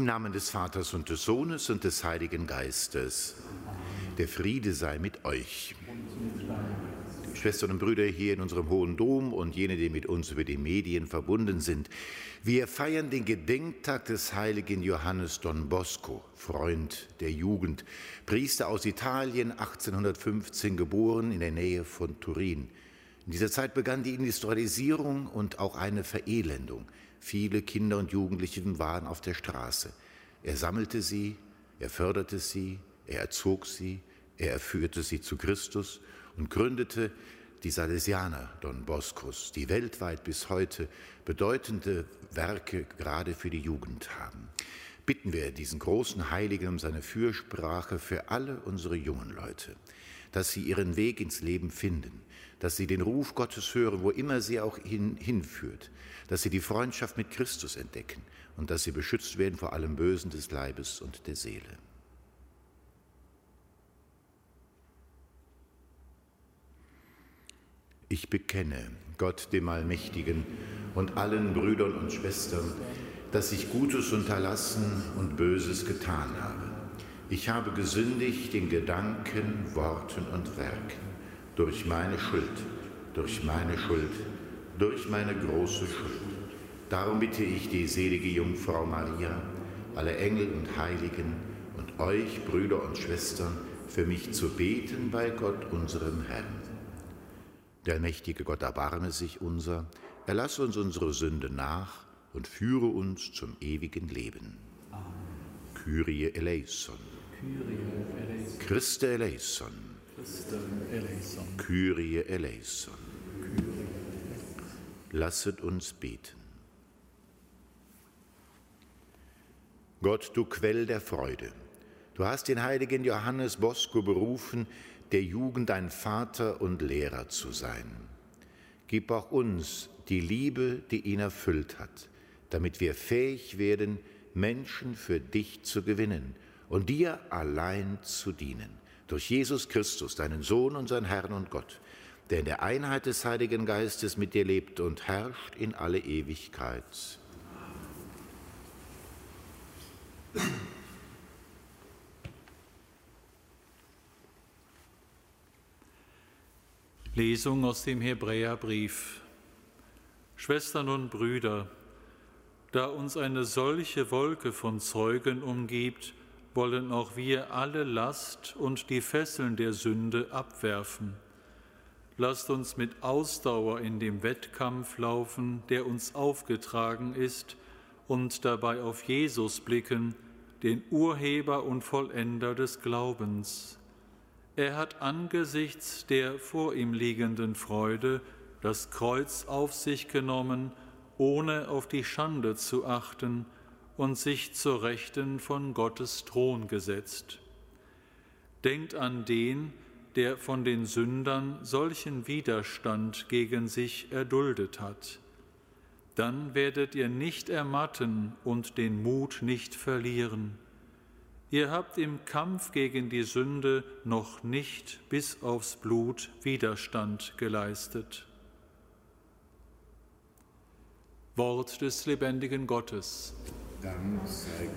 Im Namen des Vaters und des Sohnes und des Heiligen Geistes. Der Friede sei mit euch. Schwestern und Brüder hier in unserem Hohen Dom und jene, die mit uns über die Medien verbunden sind. Wir feiern den Gedenktag des heiligen Johannes Don Bosco, Freund der Jugend, Priester aus Italien, 1815 geboren in der Nähe von Turin. In dieser Zeit begann die Industrialisierung und auch eine Verelendung. Viele Kinder und Jugendliche waren auf der Straße. Er sammelte sie, er förderte sie, er erzog sie, er führte sie zu Christus und gründete die Salesianer Don Boscos, die weltweit bis heute bedeutende Werke gerade für die Jugend haben. Bitten wir diesen großen Heiligen um seine Fürsprache für alle unsere jungen Leute, dass sie ihren Weg ins Leben finden, dass sie den Ruf Gottes hören, wo immer sie auch hin, hinführt, dass sie die Freundschaft mit Christus entdecken und dass sie beschützt werden vor allem Bösen des Leibes und der Seele. Ich bekenne Gott dem Allmächtigen und allen Brüdern und Schwestern, dass ich Gutes unterlassen und Böses getan habe. Ich habe gesündigt in Gedanken, Worten und Werken durch meine Schuld, durch meine Schuld, durch meine große Schuld. Darum bitte ich die selige Jungfrau Maria, alle Engel und Heiligen und euch, Brüder und Schwestern, für mich zu beten bei Gott, unserem Herrn. Der mächtige Gott erbarme sich unser, erlasse uns unsere Sünde nach und führe uns zum ewigen Leben. Amen. Kyrie eleison. Christe eleison. Kyrie eleison. Lasset uns beten. Gott, du Quell der Freude, du hast den heiligen Johannes Bosco berufen, der Jugend ein Vater und Lehrer zu sein. Gib auch uns die Liebe, die ihn erfüllt hat, damit wir fähig werden, Menschen für dich zu gewinnen und dir allein zu dienen durch Jesus Christus, deinen Sohn, unseren Herrn und Gott, der in der Einheit des Heiligen Geistes mit dir lebt und herrscht in alle Ewigkeit. Lesung aus dem Hebräerbrief. Schwestern und Brüder, da uns eine solche Wolke von Zeugen umgibt, wollen auch wir alle Last und die Fesseln der Sünde abwerfen. Lasst uns mit Ausdauer in dem Wettkampf laufen, der uns aufgetragen ist, und dabei auf Jesus blicken, den Urheber und Vollender des Glaubens. Er hat angesichts der vor ihm liegenden Freude das Kreuz auf sich genommen, ohne auf die Schande zu achten, und sich zur Rechten von Gottes Thron gesetzt. Denkt an den, der von den Sündern solchen Widerstand gegen sich erduldet hat. Dann werdet ihr nicht ermatten und den Mut nicht verlieren. Ihr habt im Kampf gegen die Sünde noch nicht bis aufs Blut Widerstand geleistet. Wort des lebendigen Gottes. Dank sei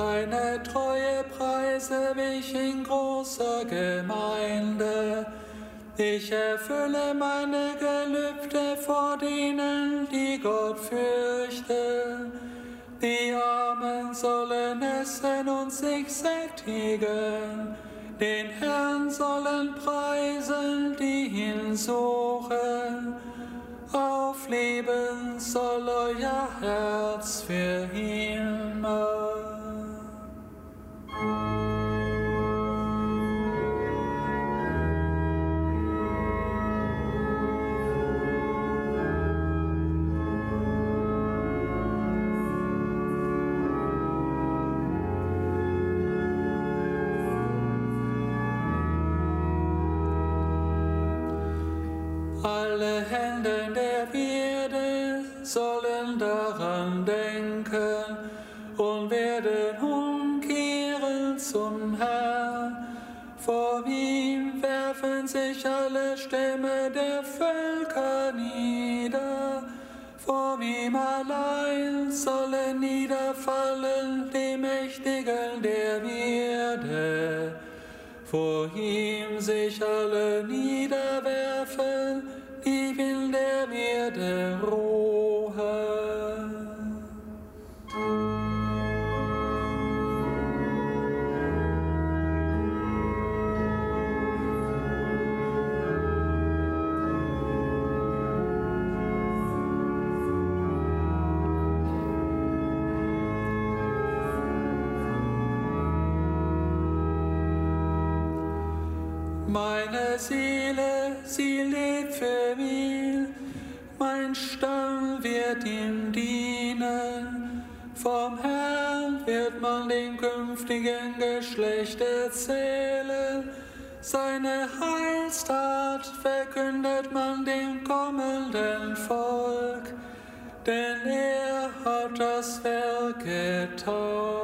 Deine Treue preise ich in großer Gemeinde. Ich erfülle meine Gelübde vor denen, die Gott fürchten. Die Armen sollen essen und sich sättigen. Den Herrn sollen preisen, die ihn suchen. Aufleben soll euer Herz für immer. Daran denken und werden umkehren zum Herrn. Vor ihm werfen sich alle Stämme der Völker nieder. Vor ihm allein sollen niederfallen die Mächtigen der Erde. Vor ihm sich alle niederwerfen, Geschlecht erzählen. Seine Heilstat verkündet man dem kommenden Volk, denn er hat das Werk getan.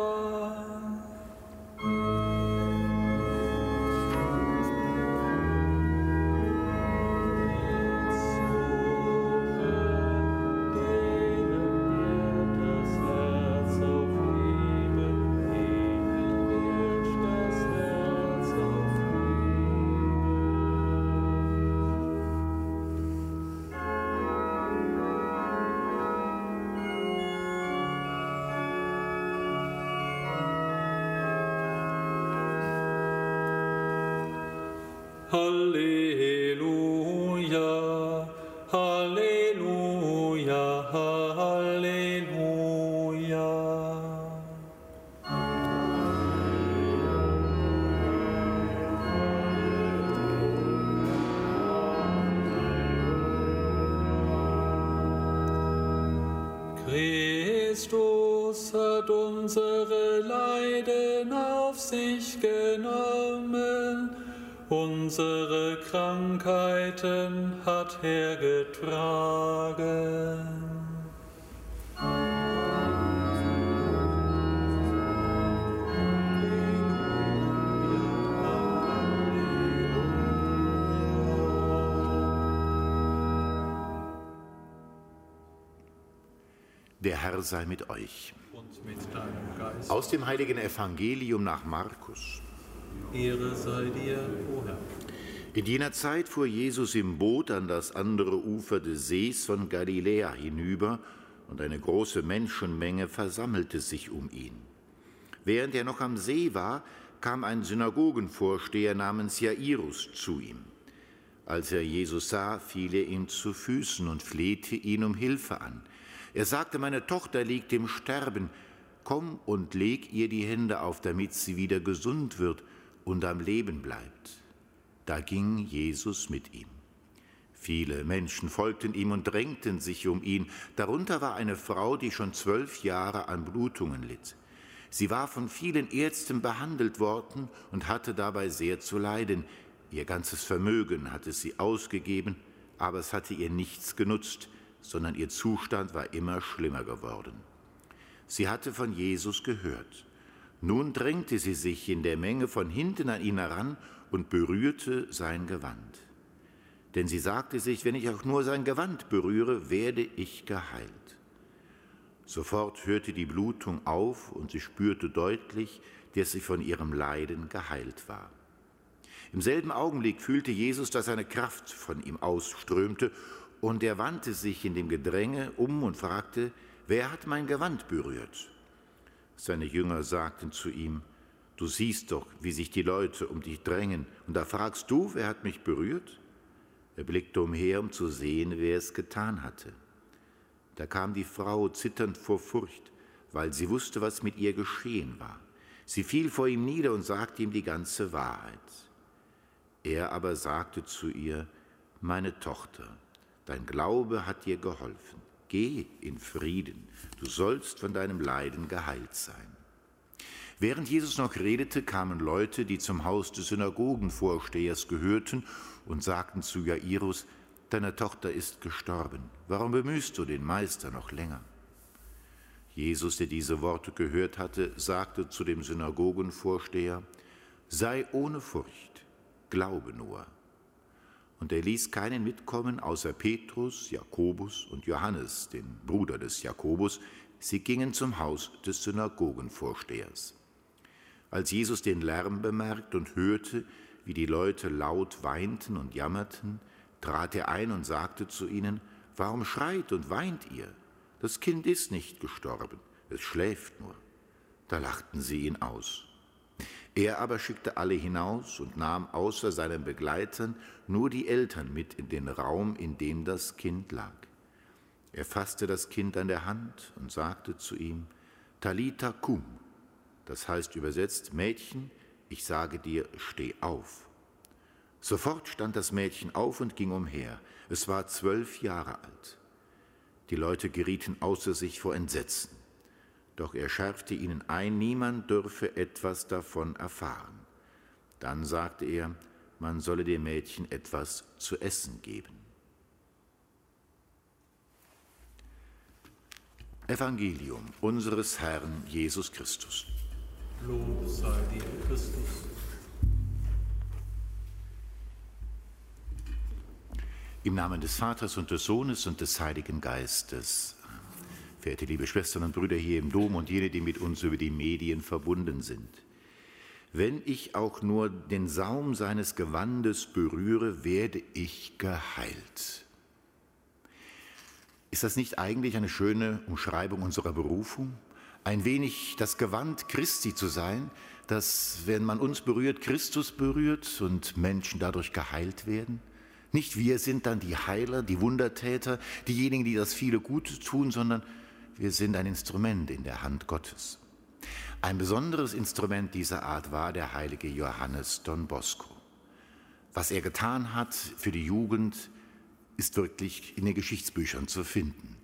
Krankheiten hat er getragen. Der Herr sei mit euch. Und mit deinem Geist. Aus dem heiligen Evangelium nach Markus. Ehre sei dir, o Herr. In jener Zeit fuhr Jesus im Boot an das andere Ufer des Sees von Galiläa hinüber, und eine große Menschenmenge versammelte sich um ihn. Während er noch am See war, kam ein Synagogenvorsteher namens Jairus zu ihm. Als er Jesus sah, fiel er ihm zu Füßen und flehte ihn um Hilfe an. Er sagte, meine Tochter liegt im Sterben, komm und leg ihr die Hände auf, damit sie wieder gesund wird und am Leben bleibt. Da ging Jesus mit ihm. Viele Menschen folgten ihm und drängten sich um ihn. Darunter war eine Frau, die schon zwölf Jahre an Blutungen litt. Sie war von vielen Ärzten behandelt worden und hatte dabei sehr zu leiden. Ihr ganzes Vermögen hatte sie ausgegeben, aber es hatte ihr nichts genutzt, sondern ihr Zustand war immer schlimmer geworden. Sie hatte von Jesus gehört. Nun drängte sie sich in der Menge von hinten an ihn heran und berührte sein Gewand. Denn sie sagte sich, wenn ich auch nur sein Gewand berühre, werde ich geheilt. Sofort hörte die Blutung auf und sie spürte deutlich, dass sie von ihrem Leiden geheilt war. Im selben Augenblick fühlte Jesus, dass eine Kraft von ihm ausströmte, und er wandte sich in dem Gedränge um und fragte, wer hat mein Gewand berührt? Seine Jünger sagten zu ihm, du siehst doch, wie sich die Leute um dich drängen, und da fragst du, wer hat mich berührt? Er blickte umher, um zu sehen, wer es getan hatte. Da kam die Frau zitternd vor Furcht, weil sie wusste, was mit ihr geschehen war. Sie fiel vor ihm nieder und sagte ihm die ganze Wahrheit. Er aber sagte zu ihr, meine Tochter, dein Glaube hat dir geholfen. Geh in Frieden, du sollst von deinem Leiden geheilt sein. Während Jesus noch redete, kamen Leute, die zum Haus des Synagogenvorstehers gehörten und sagten zu Jairus, deine Tochter ist gestorben, warum bemühst du den Meister noch länger? Jesus, der diese Worte gehört hatte, sagte zu dem Synagogenvorsteher, sei ohne Furcht, glaube nur. Und er ließ keinen mitkommen außer Petrus, Jakobus und Johannes, den Bruder des Jakobus. Sie gingen zum Haus des Synagogenvorstehers. Als Jesus den Lärm bemerkt und hörte, wie die Leute laut weinten und jammerten, trat er ein und sagte zu ihnen, Warum schreit und weint ihr? Das Kind ist nicht gestorben, es schläft nur. Da lachten sie ihn aus. Er aber schickte alle hinaus und nahm außer seinen Begleitern nur die Eltern mit in den Raum, in dem das Kind lag. Er fasste das Kind an der Hand und sagte zu ihm, Talita cum, das heißt übersetzt, Mädchen, ich sage dir, steh auf. Sofort stand das Mädchen auf und ging umher. Es war zwölf Jahre alt. Die Leute gerieten außer sich vor Entsetzen. Doch er schärfte ihnen ein, niemand dürfe etwas davon erfahren. Dann sagte er, man solle dem Mädchen etwas zu essen geben. Evangelium unseres Herrn Jesus Christus. Lob sei dir, Christus. Im Namen des Vaters und des Sohnes und des Heiligen Geistes. Verehrte liebe Schwestern und Brüder hier im Dom und jene, die mit uns über die Medien verbunden sind. Wenn ich auch nur den Saum seines Gewandes berühre, werde ich geheilt. Ist das nicht eigentlich eine schöne Umschreibung unserer Berufung? Ein wenig das Gewand Christi zu sein, dass, wenn man uns berührt, Christus berührt und Menschen dadurch geheilt werden? Nicht wir sind dann die Heiler, die Wundertäter, diejenigen, die das viele Gute tun, sondern wir sind ein Instrument in der Hand Gottes. Ein besonderes Instrument dieser Art war der heilige Johannes Don Bosco. Was er getan hat für die Jugend, ist wirklich in den Geschichtsbüchern zu finden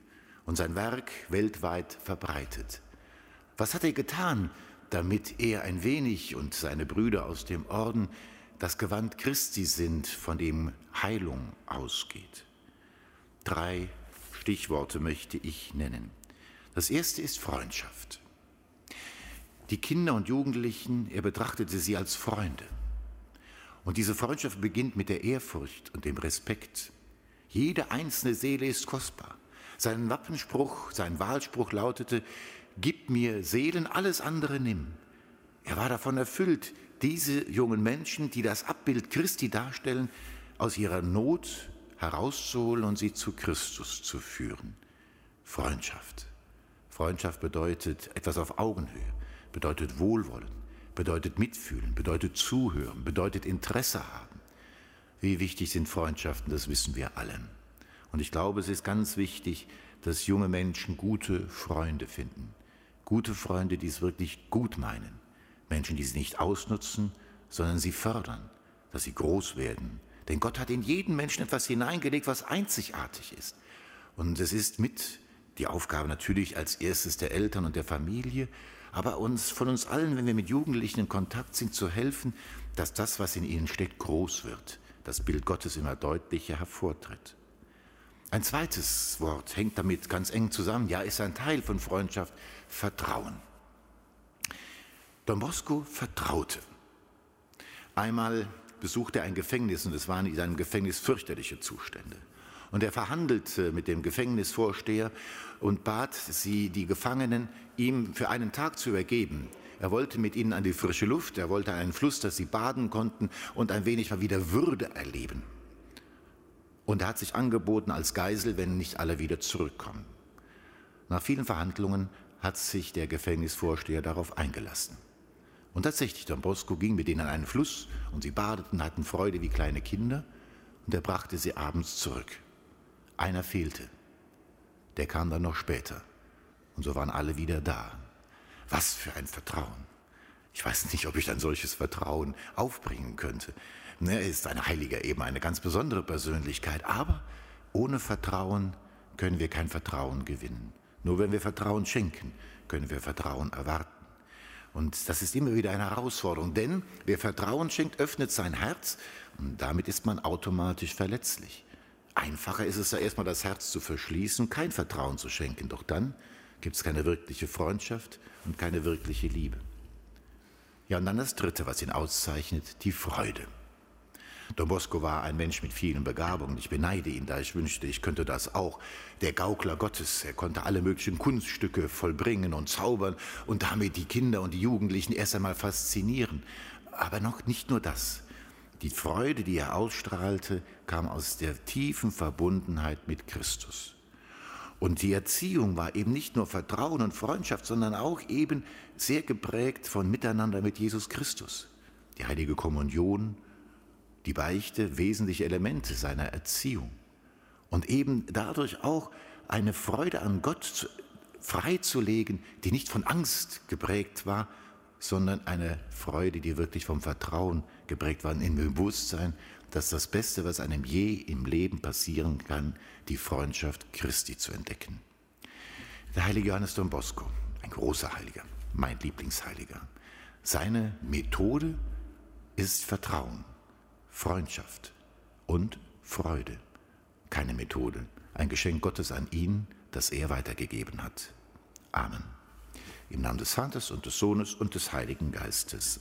und sein Werk weltweit verbreitet. Was hat er getan, damit er ein wenig und seine Brüder aus dem Orden das Gewand Christi sind, von dem Heilung ausgeht? Drei Stichworte möchte ich nennen. Das erste ist Freundschaft. Die Kinder und Jugendlichen, er betrachtete sie als Freunde. Und diese Freundschaft beginnt mit der Ehrfurcht und dem Respekt. Jede einzelne Seele ist kostbar. Sein Wappenspruch, sein Wahlspruch lautete, gib mir Seelen, alles andere nimm. Er war davon erfüllt, diese jungen Menschen, die das Abbild Christi darstellen, aus ihrer Not herauszuholen und sie zu Christus zu führen. Freundschaft. Freundschaft bedeutet etwas auf Augenhöhe, bedeutet Wohlwollen, bedeutet Mitfühlen, bedeutet Zuhören, bedeutet Interesse haben. Wie wichtig sind Freundschaften, das wissen wir alle. Und ich glaube, es ist ganz wichtig, dass junge Menschen gute Freunde finden. Gute Freunde, die es wirklich gut meinen. Menschen, die sie nicht ausnutzen, sondern sie fördern, dass sie groß werden. Denn Gott hat in jeden Menschen etwas hineingelegt, was einzigartig ist. Und es ist mit die Aufgabe natürlich als erstes der Eltern und der Familie, aber uns von uns allen, wenn wir mit Jugendlichen in Kontakt sind, zu helfen, dass das, was in ihnen steckt, groß wird, das Bild Gottes immer deutlicher hervortritt. Ein zweites Wort hängt damit ganz eng zusammen, ja, ist ein Teil von Freundschaft, Vertrauen. Don Bosco vertraute. Einmal besuchte er ein Gefängnis und es waren in seinem Gefängnis fürchterliche Zustände. Und er verhandelte mit dem Gefängnisvorsteher und bat sie, die Gefangenen, ihm für einen Tag zu übergeben. Er wollte mit ihnen an die frische Luft, er wollte einen Fluss, dass sie baden konnten und ein wenig mal wieder Würde erleben. Und er hat sich angeboten als Geisel, wenn nicht alle wieder zurückkommen. Nach vielen Verhandlungen hat sich der Gefängnisvorsteher darauf eingelassen. Und tatsächlich, Don Bosco ging mit ihnen an einen Fluss und sie badeten, hatten Freude wie kleine Kinder und er brachte sie abends zurück. Einer fehlte. Der kam dann noch später. Und so waren alle wieder da. Was für ein Vertrauen. Ich weiß nicht, ob ich ein solches Vertrauen aufbringen könnte. Er ist ein Heiliger, eben eine ganz besondere Persönlichkeit. Aber ohne Vertrauen können wir kein Vertrauen gewinnen. Nur wenn wir Vertrauen schenken, können wir Vertrauen erwarten. Und das ist immer wieder eine Herausforderung, denn wer Vertrauen schenkt, öffnet sein Herz und damit ist man automatisch verletzlich. Einfacher ist es ja erstmal das Herz zu verschließen, kein Vertrauen zu schenken, doch dann gibt es keine wirkliche Freundschaft und keine wirkliche Liebe. Ja, und dann das Dritte, was ihn auszeichnet, die Freude. Don Bosco war ein Mensch mit vielen Begabungen. Ich beneide ihn da. Ich wünschte, ich könnte das auch. Der Gaukler Gottes. Er konnte alle möglichen Kunststücke vollbringen und zaubern und damit die Kinder und die Jugendlichen erst einmal faszinieren. Aber noch nicht nur das. Die Freude, die er ausstrahlte, kam aus der tiefen Verbundenheit mit Christus. Und die Erziehung war eben nicht nur Vertrauen und Freundschaft, sondern auch eben sehr geprägt von Miteinander mit Jesus Christus. Die heilige Kommunion, die Beichte wesentliche Elemente seiner Erziehung und eben dadurch auch eine Freude an Gott freizulegen, die nicht von Angst geprägt war, sondern eine Freude, die wirklich vom Vertrauen geprägt war, im Bewusstsein, dass das Beste, was einem je im Leben passieren kann, die Freundschaft Christi zu entdecken. Der heilige Johannes Don Bosco, ein großer Heiliger, mein Lieblingsheiliger. Seine Methode ist Vertrauen. Freundschaft und Freude. Keine Methode, ein Geschenk Gottes an ihn, das er weitergegeben hat. Amen. Im Namen des Vaters und des Sohnes und des Heiligen Geistes.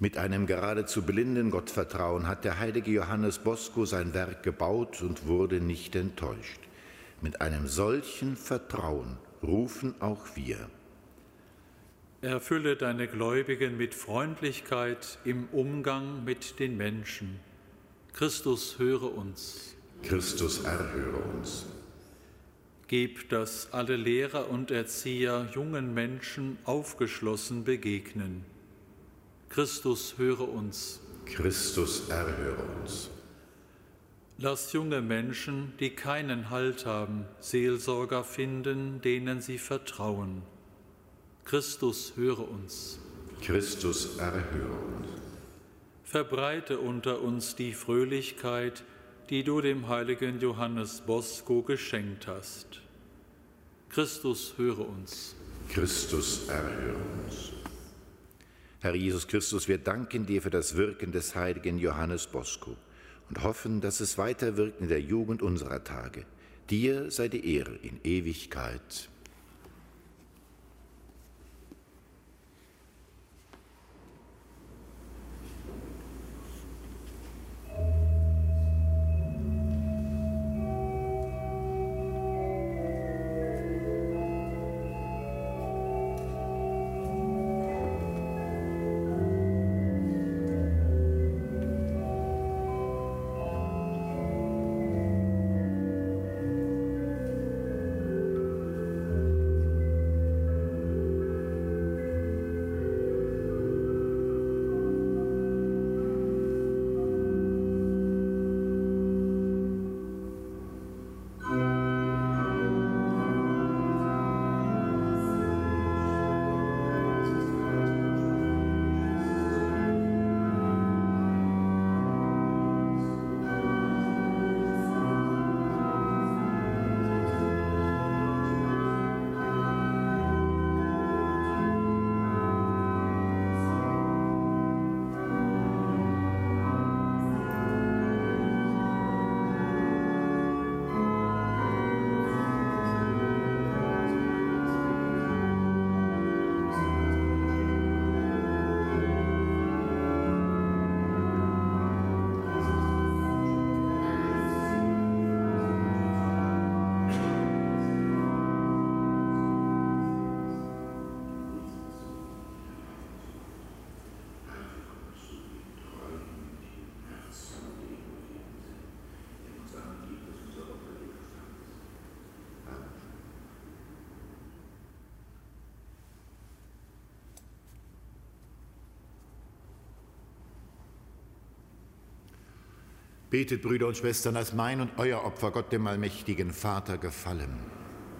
Mit einem geradezu blinden Gottvertrauen hat der heilige Johannes Bosco sein Werk gebaut und wurde nicht enttäuscht. Mit einem solchen Vertrauen rufen auch wir. Erfülle deine Gläubigen mit Freundlichkeit im Umgang mit den Menschen. Christus höre uns. Christus erhöre uns. Gib, dass alle Lehrer und Erzieher jungen Menschen aufgeschlossen begegnen Christus, höre uns. Christus, erhöre uns. Lass junge Menschen, die keinen Halt haben, Seelsorger finden, denen sie vertrauen. Christus, höre uns. Christus, erhöre uns. Verbreite unter uns die Fröhlichkeit, die du dem heiligen Johannes Bosco geschenkt hast. Christus, höre uns. Christus, erhöre uns. Herr Jesus Christus, wir danken dir für das Wirken des heiligen Johannes Bosco und hoffen, dass es weiterwirkt in der Jugend unserer Tage. Dir sei die Ehre in Ewigkeit. Betet, Brüder und Schwestern, dass mein und euer Opfer Gott dem allmächtigen Vater gefallen.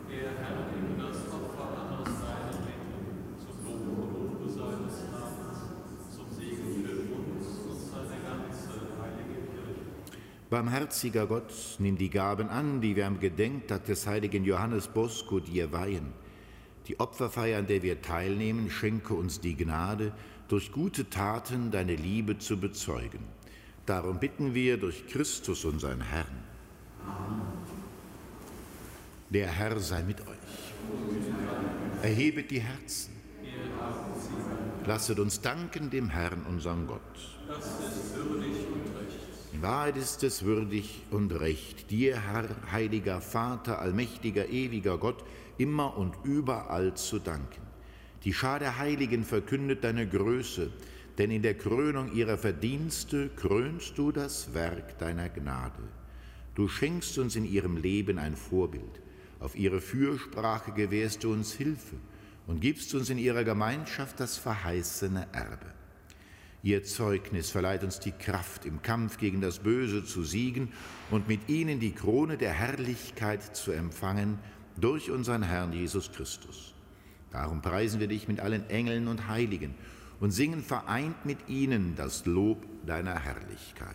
Der Herr nehme das Opfer an aus seinen Händen, zum Lob und Ruhe seines Namens, zum Segen für uns und seine ganze heilige Kirche. Barmherziger Gott, nimm die Gaben an, die wir am Gedenktag des heiligen Johannes Bosco dir weihen. Die Opferfeier, an der wir teilnehmen, schenke uns die Gnade, durch gute Taten deine Liebe zu bezeugen Darum bitten wir durch Christus, unseren Herrn. Der Herr sei mit euch. Erhebet die Herzen. Lasset uns danken dem Herrn, unserem Gott. Das ist würdig und recht. In Wahrheit ist es würdig und recht, dir, Herr, heiliger Vater, allmächtiger, ewiger Gott, immer und überall zu danken. Die Schar der Heiligen verkündet deine Größe, denn in der Krönung ihrer Verdienste krönst du das Werk deiner Gnade. Du schenkst uns in ihrem Leben ein Vorbild, auf ihre Fürsprache gewährst du uns Hilfe und gibst uns in ihrer Gemeinschaft das verheißene Erbe. Ihr Zeugnis verleiht uns die Kraft, im Kampf gegen das Böse zu siegen und mit ihnen die Krone der Herrlichkeit zu empfangen durch unseren Herrn Jesus Christus. Darum preisen wir dich mit allen Engeln und Heiligen und singen vereint mit ihnen das Lob deiner Herrlichkeit.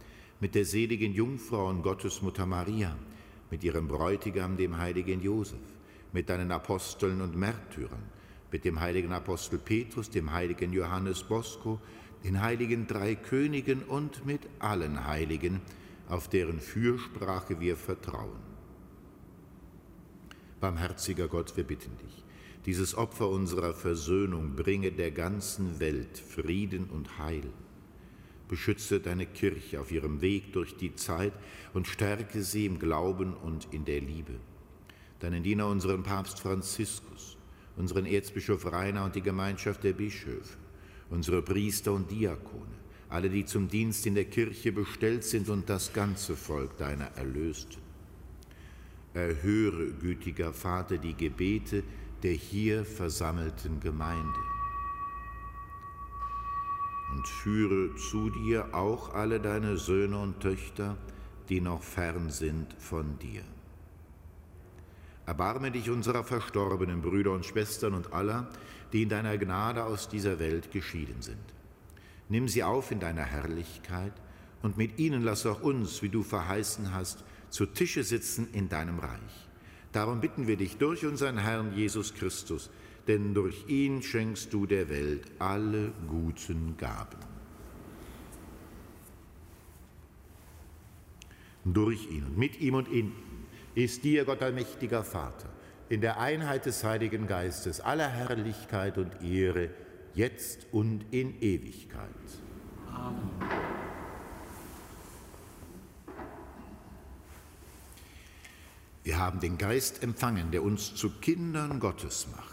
mit der seligen Jungfrau und Gottesmutter Maria, mit ihrem Bräutigam, dem heiligen Josef, mit deinen Aposteln und Märtyrern, mit dem heiligen Apostel Petrus, dem heiligen Johannes Bosco, den heiligen drei Königen und mit allen Heiligen, auf deren Fürsprache wir vertrauen. Barmherziger Gott, wir bitten dich, dieses Opfer unserer Versöhnung bringe der ganzen Welt Frieden und Heil Beschütze deine Kirche auf ihrem Weg durch die Zeit und stärke sie im Glauben und in der Liebe. Deinen Diener, unseren Papst Franziskus, unseren Erzbischof Rainer und die Gemeinschaft der Bischöfe, unsere Priester und Diakone, alle, die zum Dienst in der Kirche bestellt sind und das ganze Volk deiner Erlösten. Erhöre, gütiger Vater, die Gebete der hier versammelten Gemeinde und führe zu dir auch alle deine Söhne und Töchter, die noch fern sind von dir. Erbarme dich unserer verstorbenen Brüder und Schwestern und aller, die in deiner Gnade aus dieser Welt geschieden sind. Nimm sie auf in deiner Herrlichkeit und mit ihnen lass auch uns, wie du verheißen hast, zu Tische sitzen in deinem Reich. Darum bitten wir dich durch unseren Herrn Jesus Christus, denn durch ihn schenkst du der Welt alle guten Gaben. Durch ihn und mit ihm und in ihm ist dir, Gott allmächtiger Vater, in der Einheit des Heiligen Geistes aller Herrlichkeit und Ehre, jetzt und in Ewigkeit. Amen. Wir haben den Geist empfangen, der uns zu Kindern Gottes macht.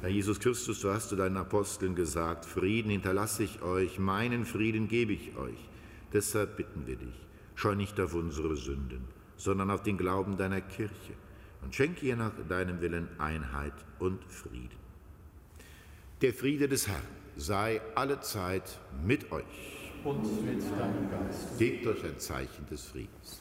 Herr Jesus Christus, du hast zu deinen Aposteln gesagt, Frieden hinterlasse ich euch, meinen Frieden gebe ich euch. Deshalb bitten wir dich, schau nicht auf unsere Sünden, sondern auf den Glauben deiner Kirche und schenke ihr nach deinem Willen Einheit und Frieden. Der Friede des Herrn sei allezeit mit euch. Und mit deinem Geist. Gebt euch ein Zeichen des Friedens.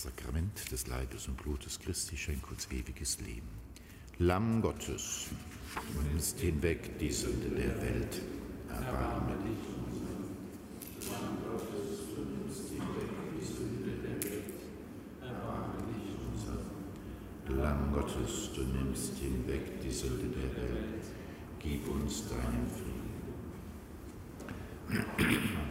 Sakrament des Leibes und Blutes Christi schenk uns ewiges Leben. Lamm Gottes, du nimmst hinweg die Sünde der Welt. Erbarme dich. Lamm Gottes, du nimmst hinweg die Sünde der Welt. Erbarme dich unser. Lamm Gottes, du nimmst hinweg die Sünde der Welt. Gib uns deinen Frieden.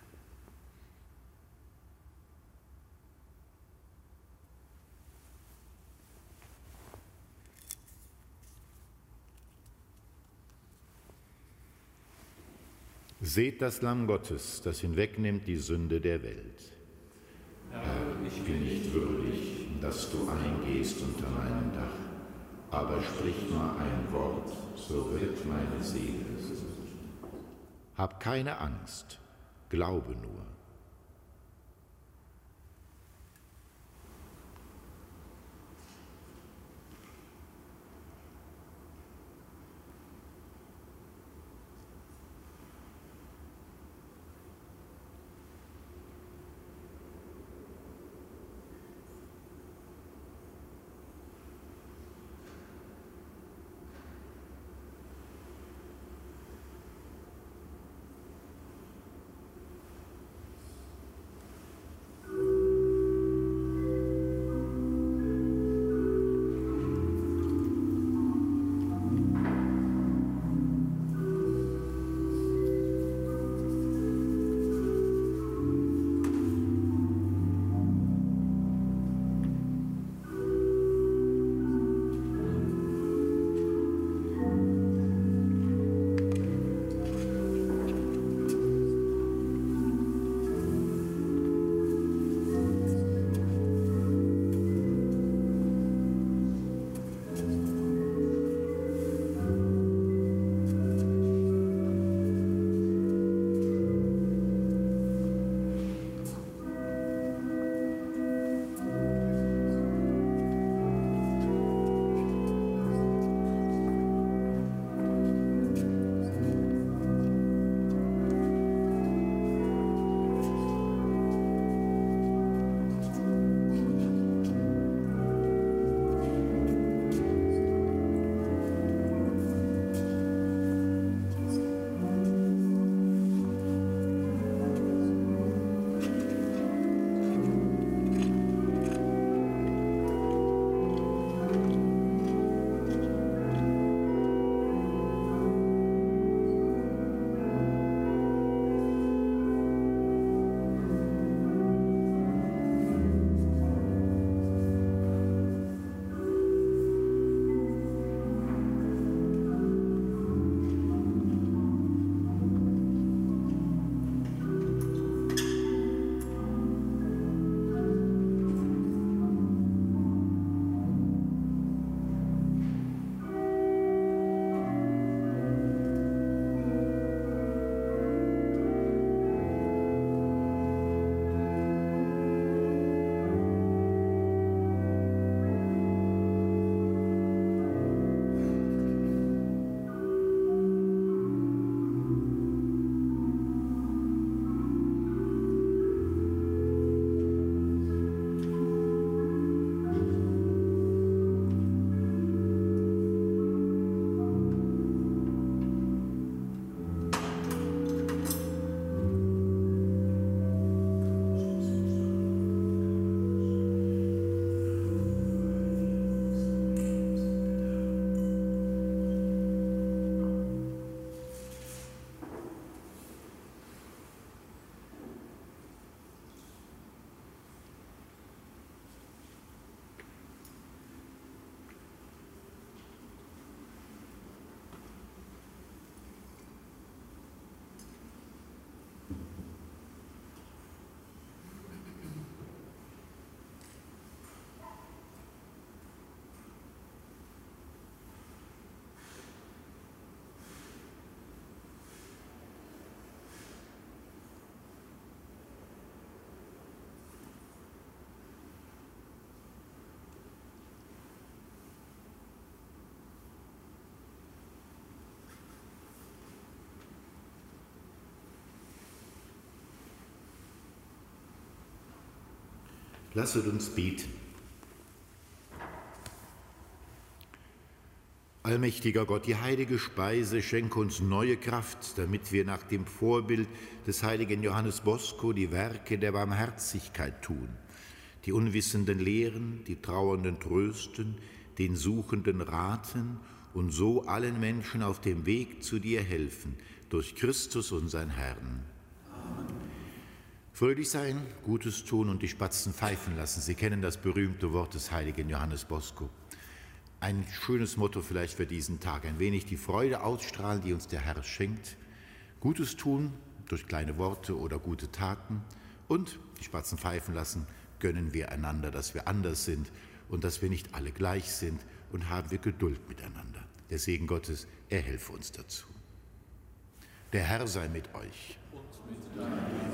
Seht das Lamm Gottes, das hinwegnimmt die Sünde der Welt. Herr, ich bin nicht würdig, dass du eingehst unter meinem Dach, aber sprich nur ein Wort, so wird meine Seele. Hab keine Angst, glaube nur. Lasset uns beten. Allmächtiger Gott, die heilige Speise schenke uns neue Kraft, damit wir nach dem Vorbild des heiligen Johannes Bosco die Werke der Barmherzigkeit tun, die Unwissenden lehren, die Trauernden trösten, den Suchenden raten und so allen Menschen auf dem Weg zu dir helfen, durch Christus unseren Herrn. Fröhlich sein, Gutes tun und die Spatzen pfeifen lassen. Sie kennen das berühmte Wort des heiligen Johannes Bosco. Ein schönes Motto vielleicht für diesen Tag. Ein wenig die Freude ausstrahlen, die uns der Herr schenkt. Gutes tun durch kleine Worte oder gute Taten und die Spatzen pfeifen lassen, gönnen wir einander, dass wir anders sind und dass wir nicht alle gleich sind und haben wir Geduld miteinander. Der Segen Gottes, er helfe uns dazu. Der Herr sei mit euch.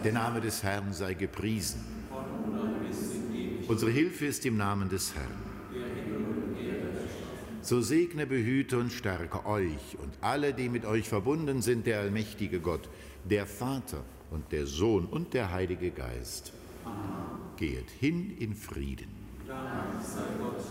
Der Name des Herrn sei gepriesen. Unsere Hilfe ist im Namen des Herrn. So segne, behüte und stärke euch und alle, die mit euch verbunden sind, der allmächtige Gott, der Vater und der Sohn und der Heilige Geist. Geht hin in Frieden. Dank sei Gott,